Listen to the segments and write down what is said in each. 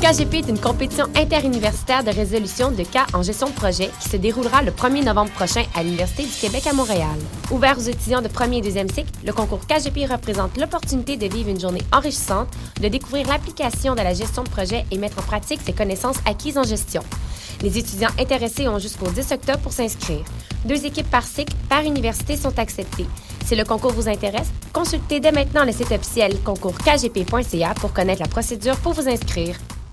KGP est une compétition interuniversitaire de résolution de cas en gestion de projet qui se déroulera le 1er novembre prochain à l'Université du Québec à Montréal. Ouvert aux étudiants de premier et deuxième cycle, le concours KGP représente l'opportunité de vivre une journée enrichissante, de découvrir l'application de la gestion de projet et mettre en pratique ses connaissances acquises en gestion. Les étudiants intéressés ont jusqu'au 10 octobre pour s'inscrire. Deux équipes par cycle, par université sont acceptées. Si le concours vous intéresse, consultez dès maintenant le site officiel concourskgp.ca pour connaître la procédure pour vous inscrire.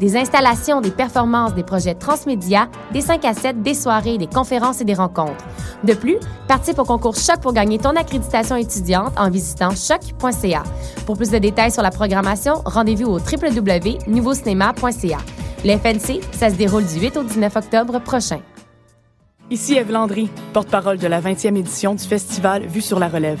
Des installations, des performances, des projets transmédia, des 5 à 7, des soirées, des conférences et des rencontres. De plus, participe au concours Choc pour gagner ton accréditation étudiante en visitant choc.ca. Pour plus de détails sur la programmation, rendez-vous au www.nouveaucinéma.ca. Le FNC, ça se déroule du 8 au 19 octobre prochain. Ici Eve Landry, porte-parole de la 20e édition du festival Vue sur la relève.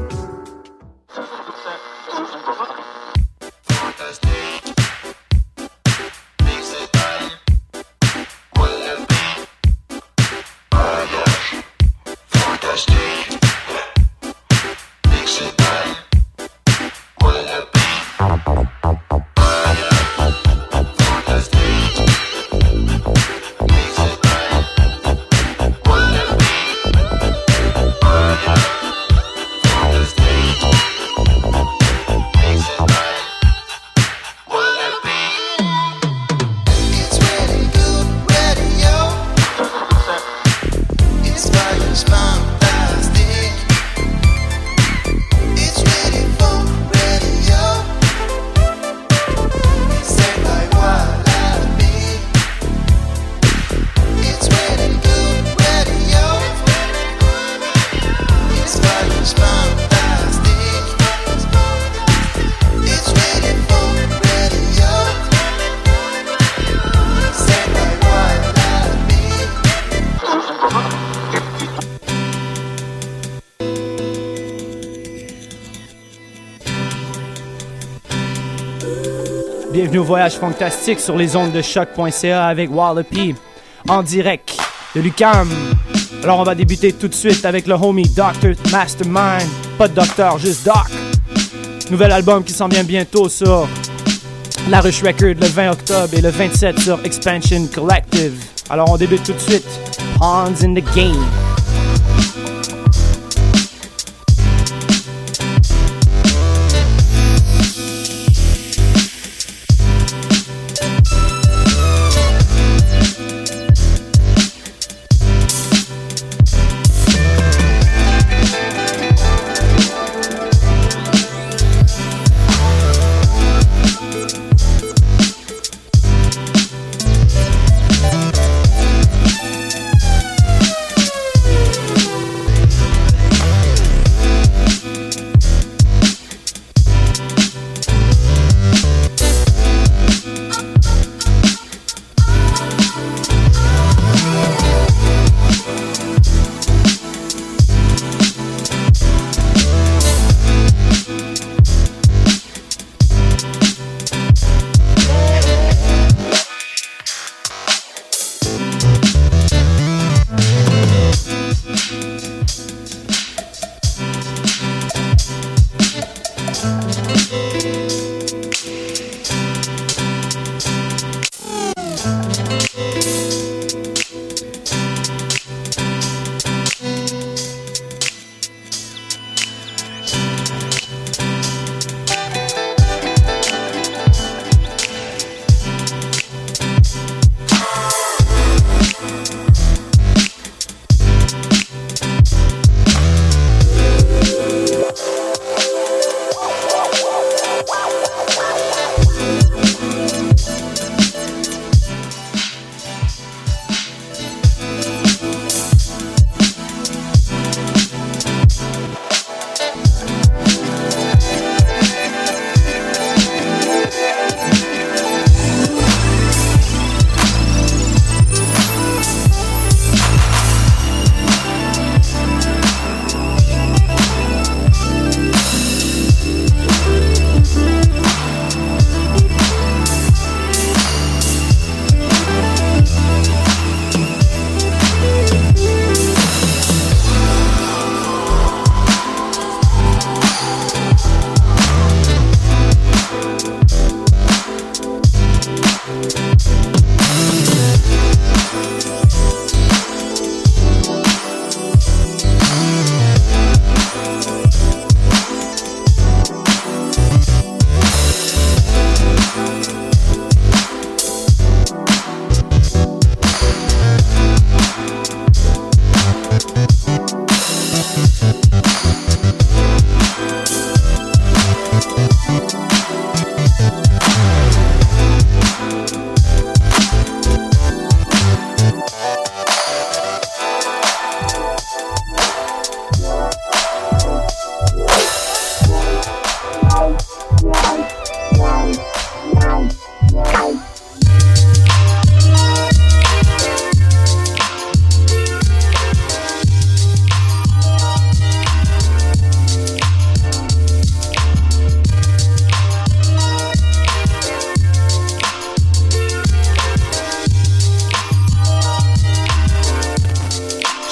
Bienvenue voyage fantastique sur les ondes de choc.ca avec Wallopy en direct de Lucam. Alors on va débuter tout de suite avec le homie Dr. Mastermind. Pas de docteur, juste Doc. Nouvel album qui s'en vient bientôt sur La Rush Record le 20 octobre et le 27 sur Expansion Collective. Alors on débute tout de suite. Pawns in the Game.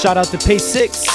Shout out to Pay Six.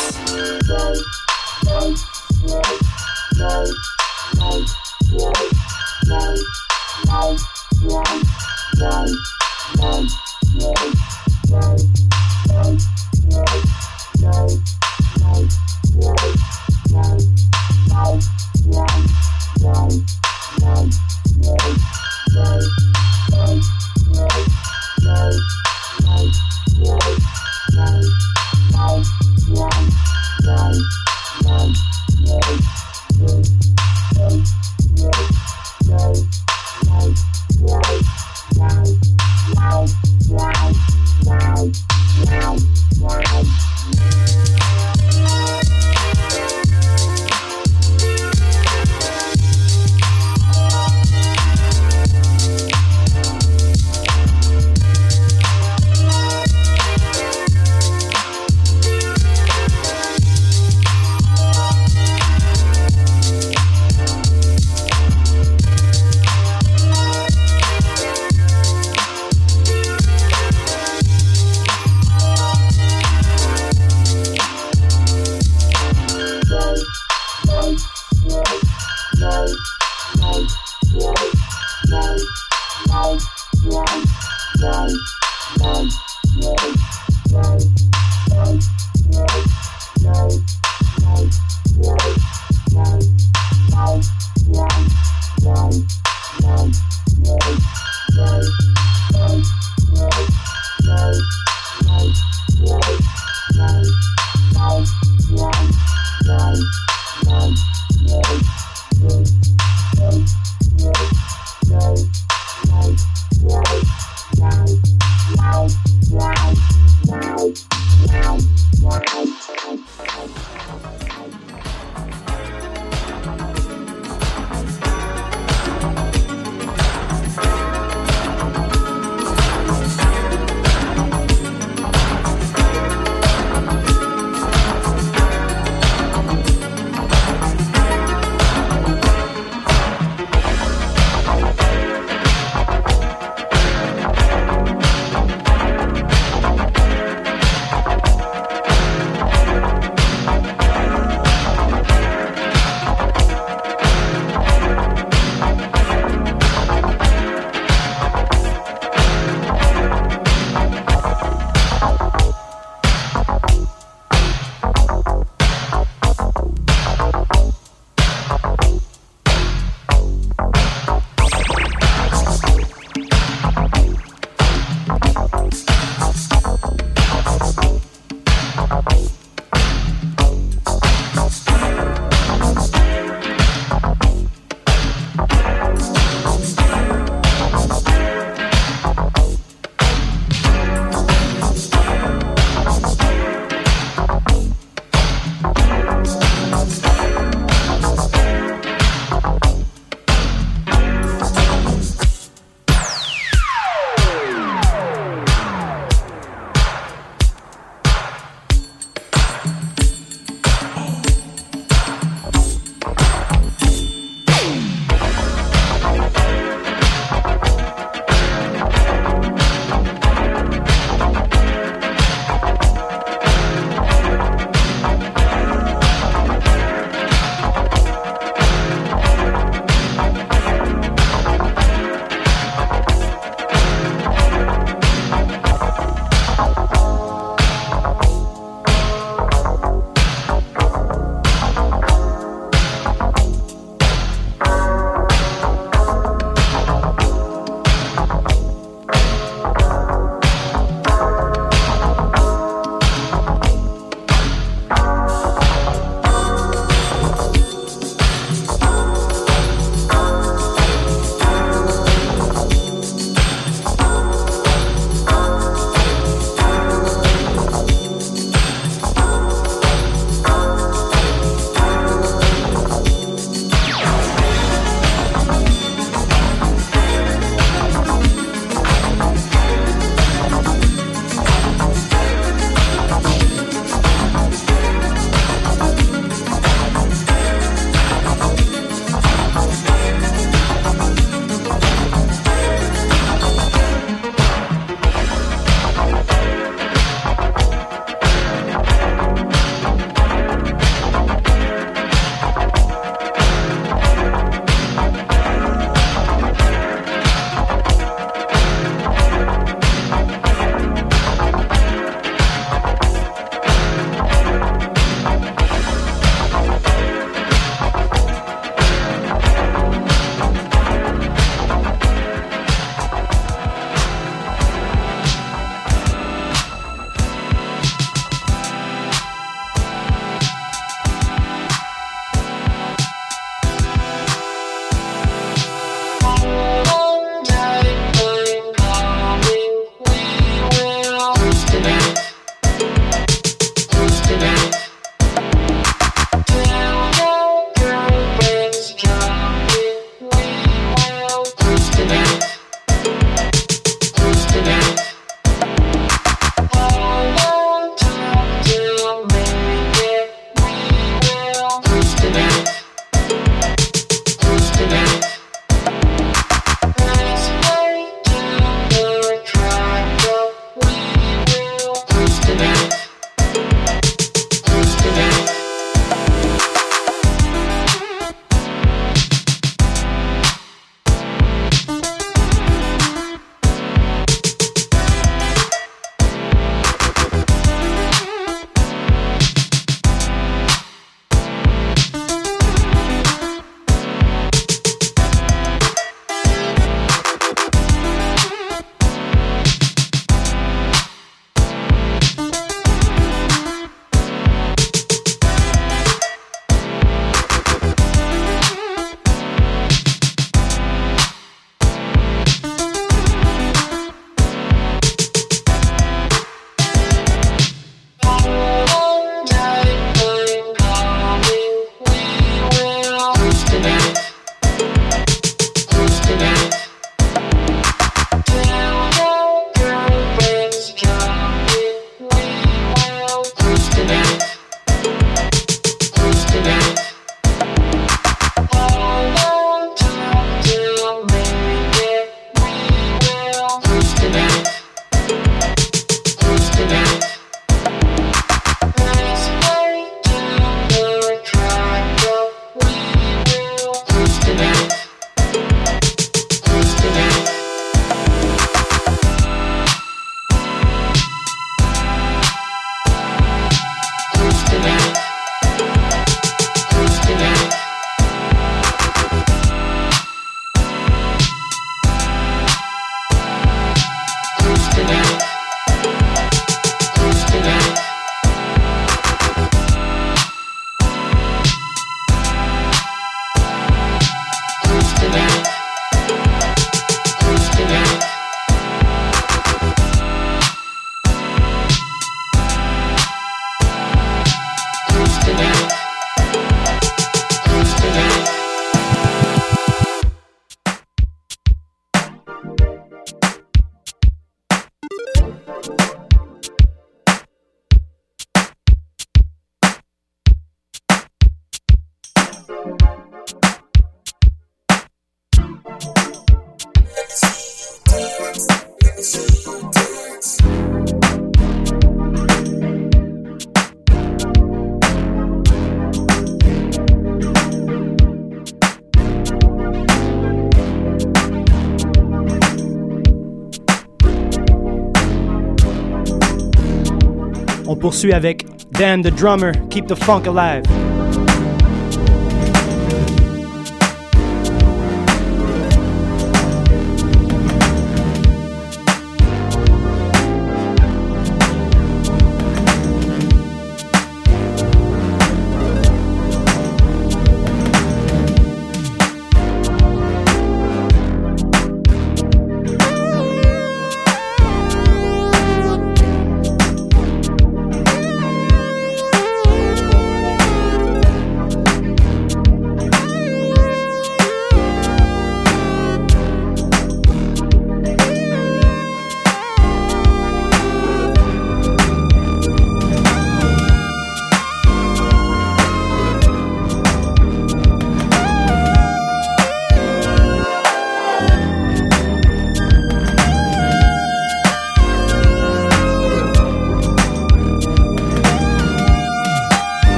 Poursuit avec Dan the Drummer, Keep the Funk Alive.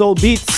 Soul Beats.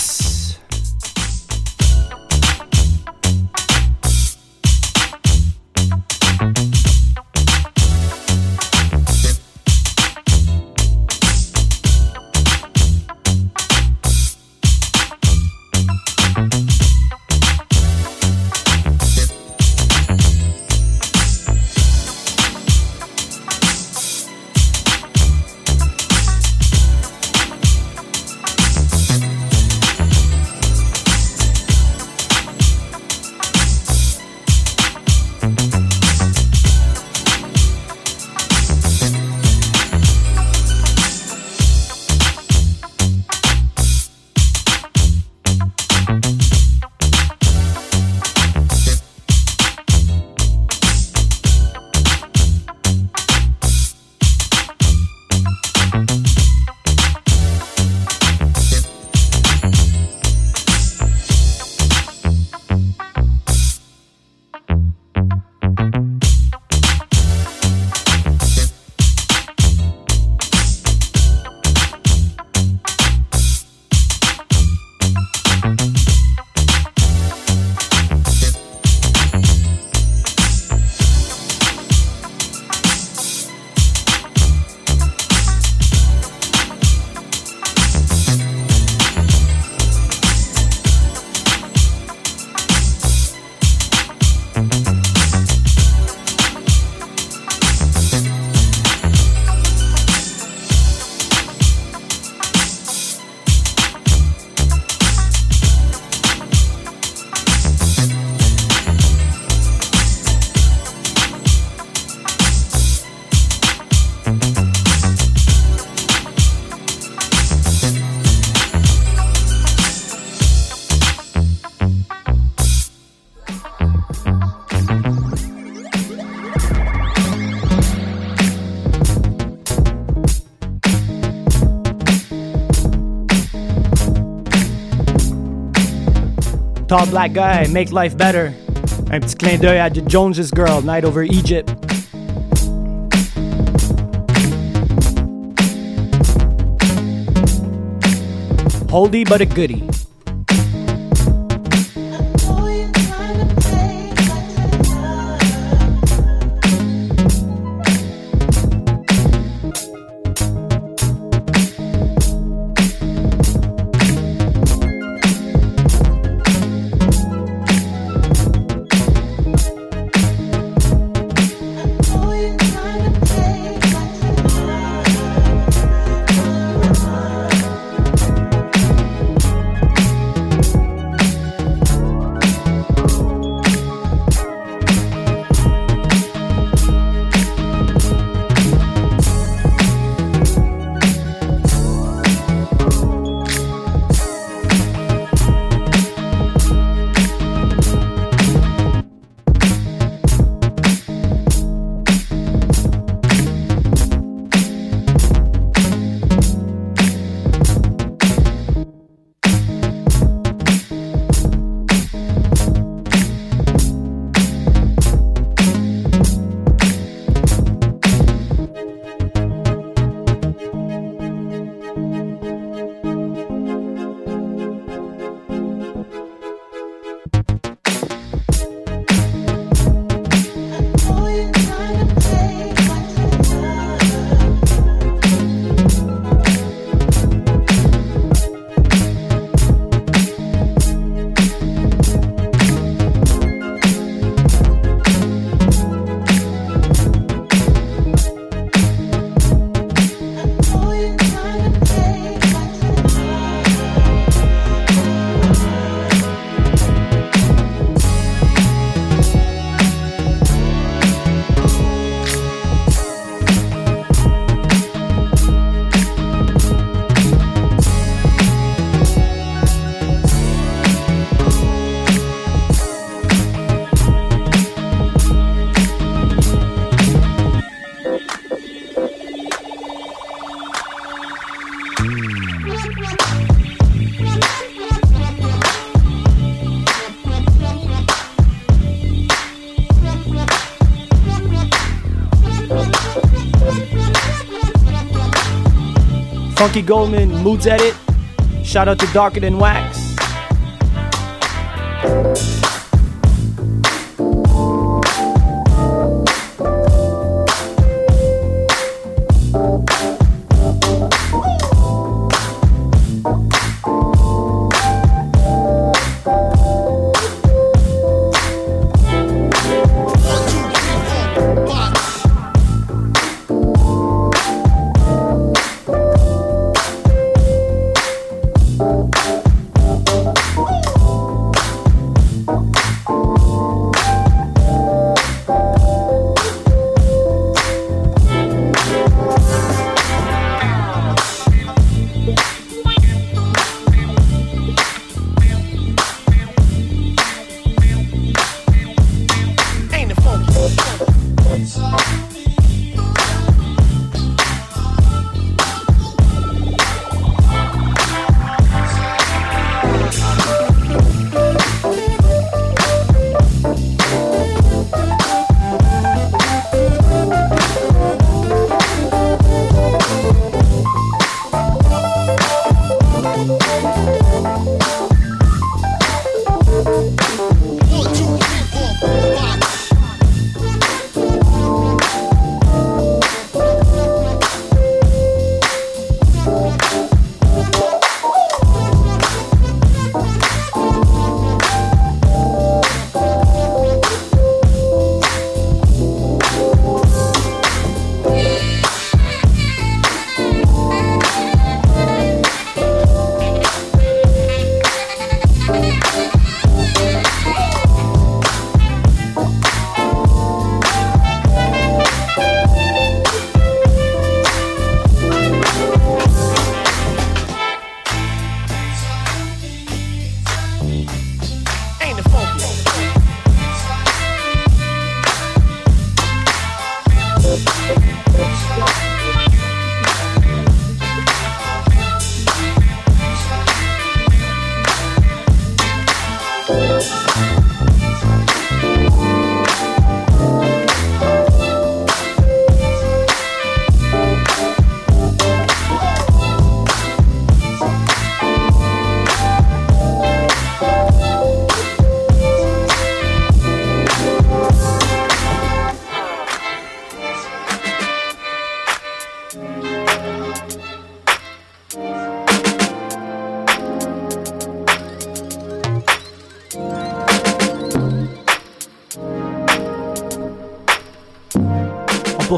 Black guy, make life better. Un petit clin d'œil à The Girl, Night Over Egypt. Holdy but a goodie. Funky Goldman, Moods Edit. Shout out to Darker Than Wax.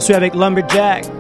Poursuit avec Lumberjack.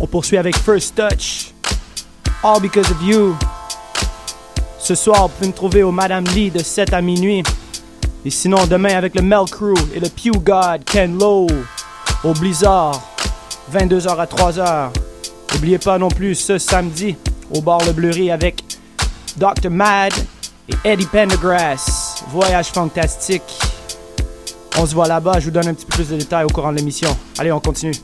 On poursuit avec First Touch. All because of you. Ce soir, vous pouvez me trouver au Madame Lee de 7 à minuit. Et sinon, demain avec le Mel Crew et le Pew God Ken Lowe au Blizzard, 22h à 3h. N'oubliez pas non plus ce samedi au bar Le Bleury avec Dr. Mad et Eddie Pendergrass. Voyage fantastique. On se voit là-bas, je vous donne un petit peu plus de détails au courant de l'émission. Allez, on continue.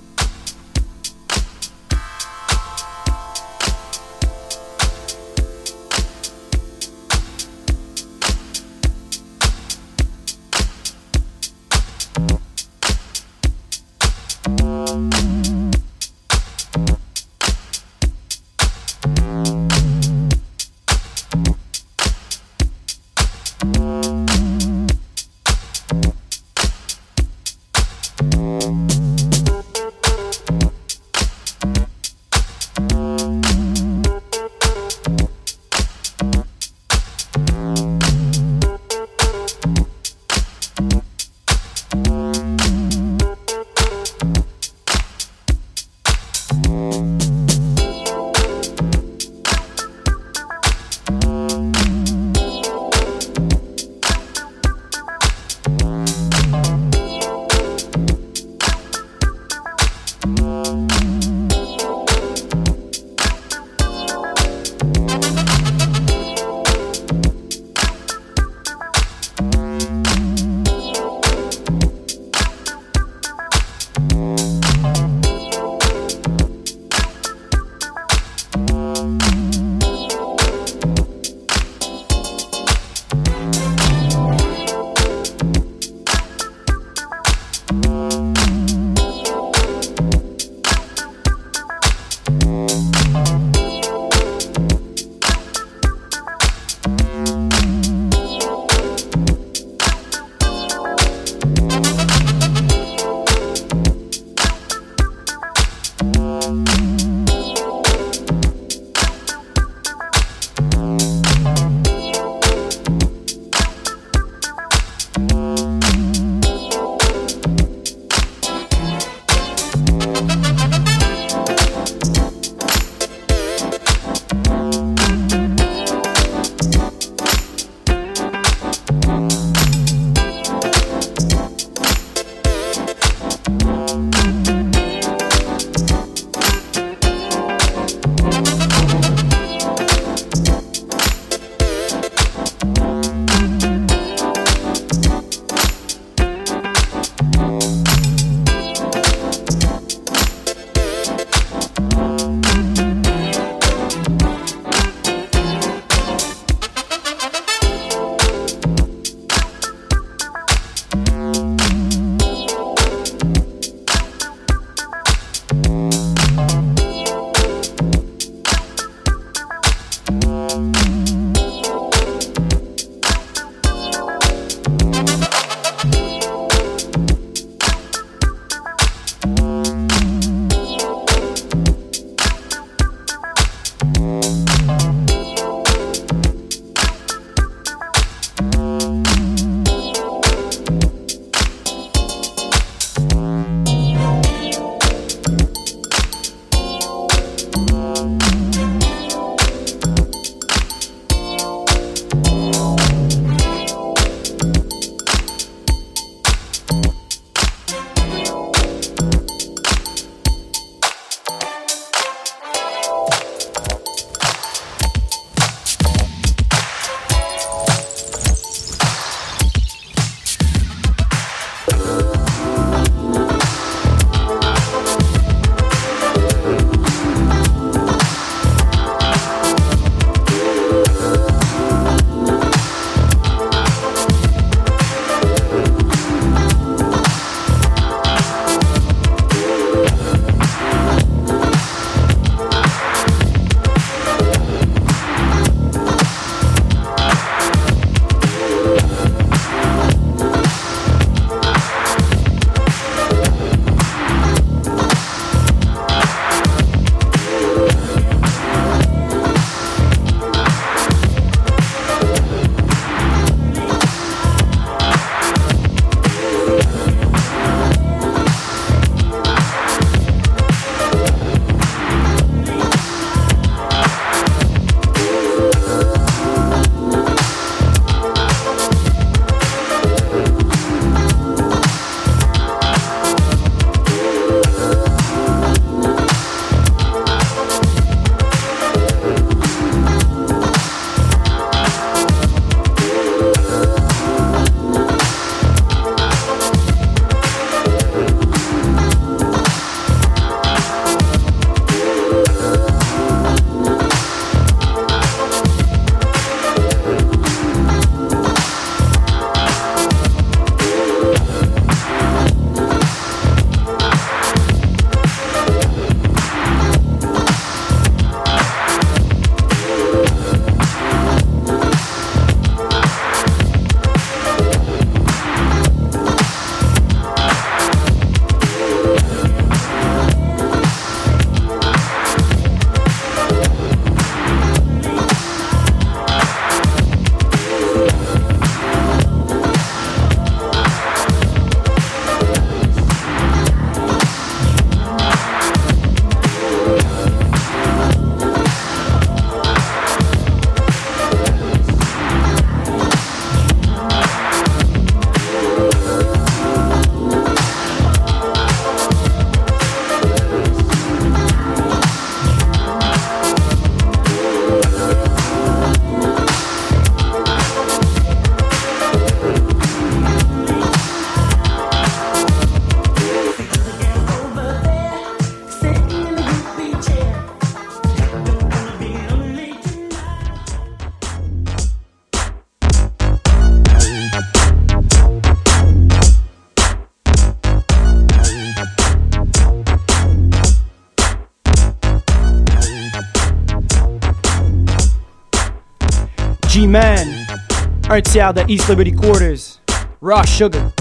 Un tiers de East Liberty Quarters, Raw Sugar.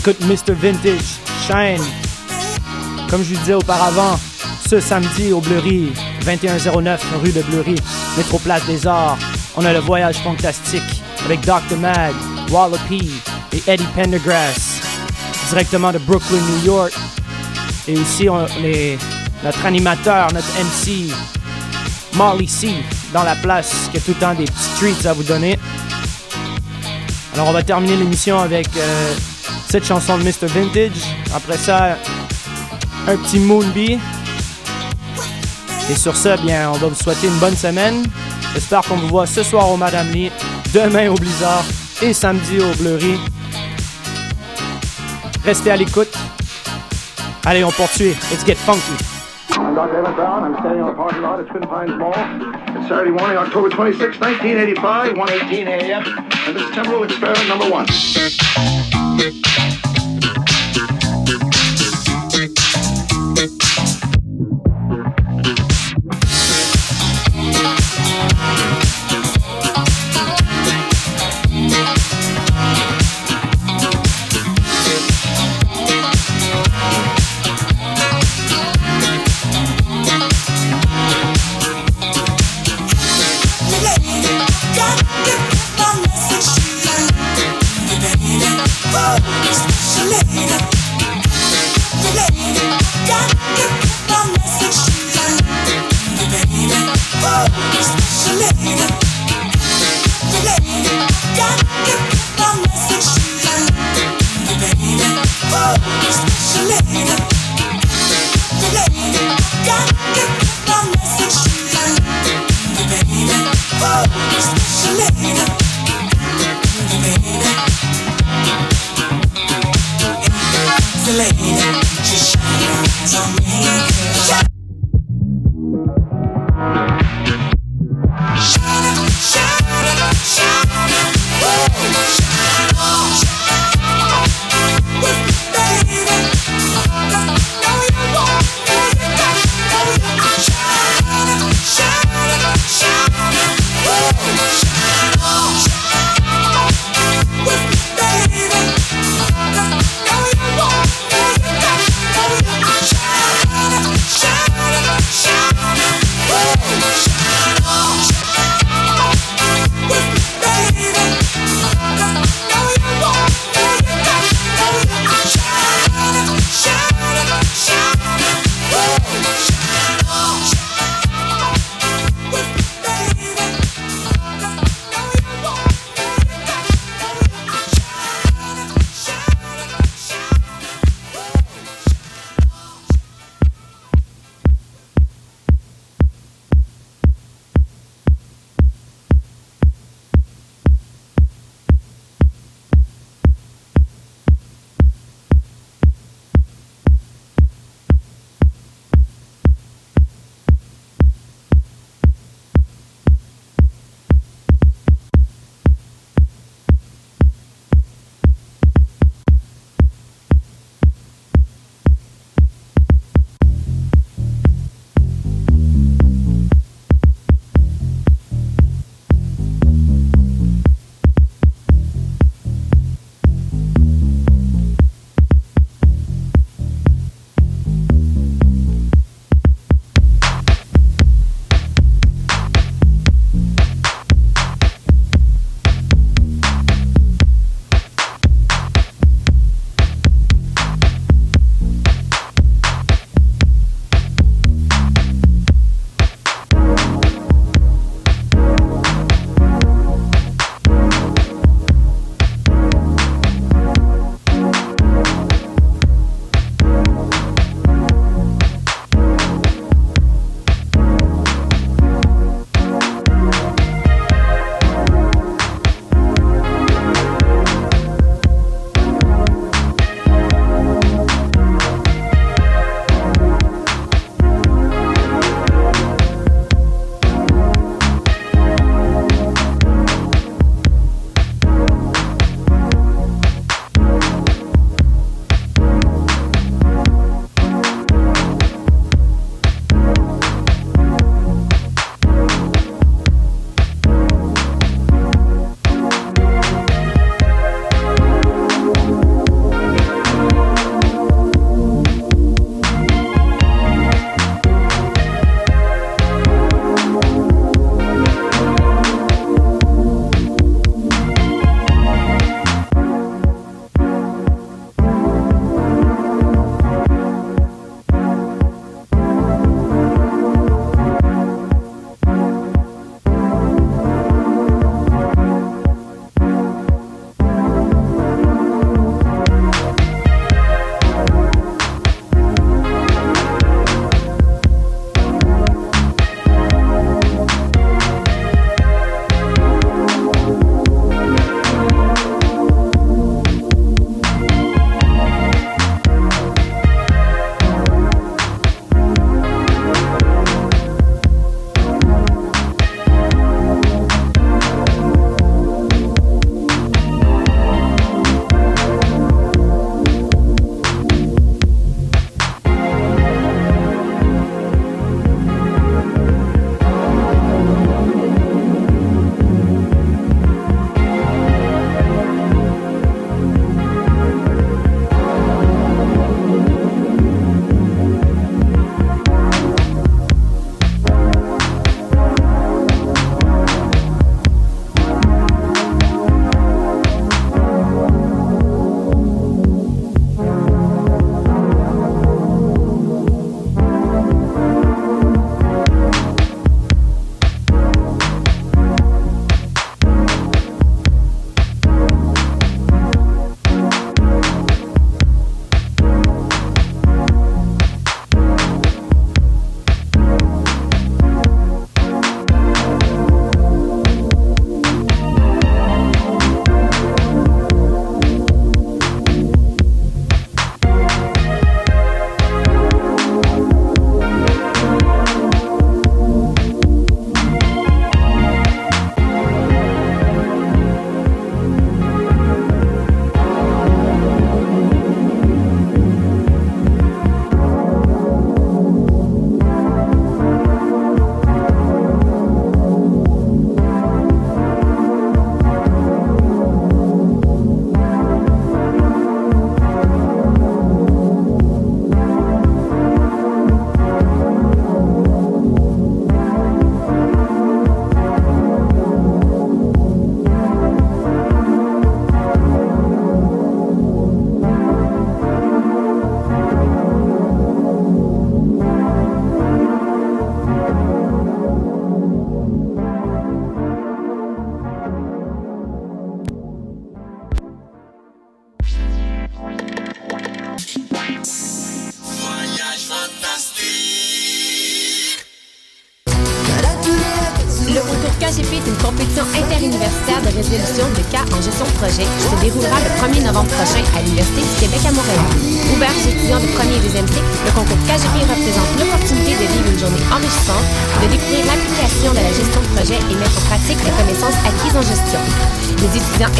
Écoute Mr. Vintage, Shine. Comme je vous disais auparavant, ce samedi au Bleury, 2109 rue de Bleury, métro Place des Arts, on a le voyage fantastique avec Dr. Mad, Wallopy et Eddie Pendergrass, directement de Brooklyn, New York. Et aussi on est notre animateur, notre MC, Marley C, dans la place, qui a tout le temps des petits treats à vous donner. Alors on va terminer l'émission avec euh, Petite chanson de Mr. Vintage. Après ça, un petit Moonbee. Et sur ce, bien, on va vous souhaiter une bonne semaine. J'espère qu'on vous voit ce soir au Madame Lee, demain au Blizzard et samedi au Bleury. Restez à l'écoute. Allez, on poursuit. Let's get funky. I'm Dr. Evan Brown. I'm standing on the parking lot at Twin Pines Mall. It's Saturday morning, October 26, 1985, 1.18 a.m. And this is Temporal Experiment Number one. Thank you.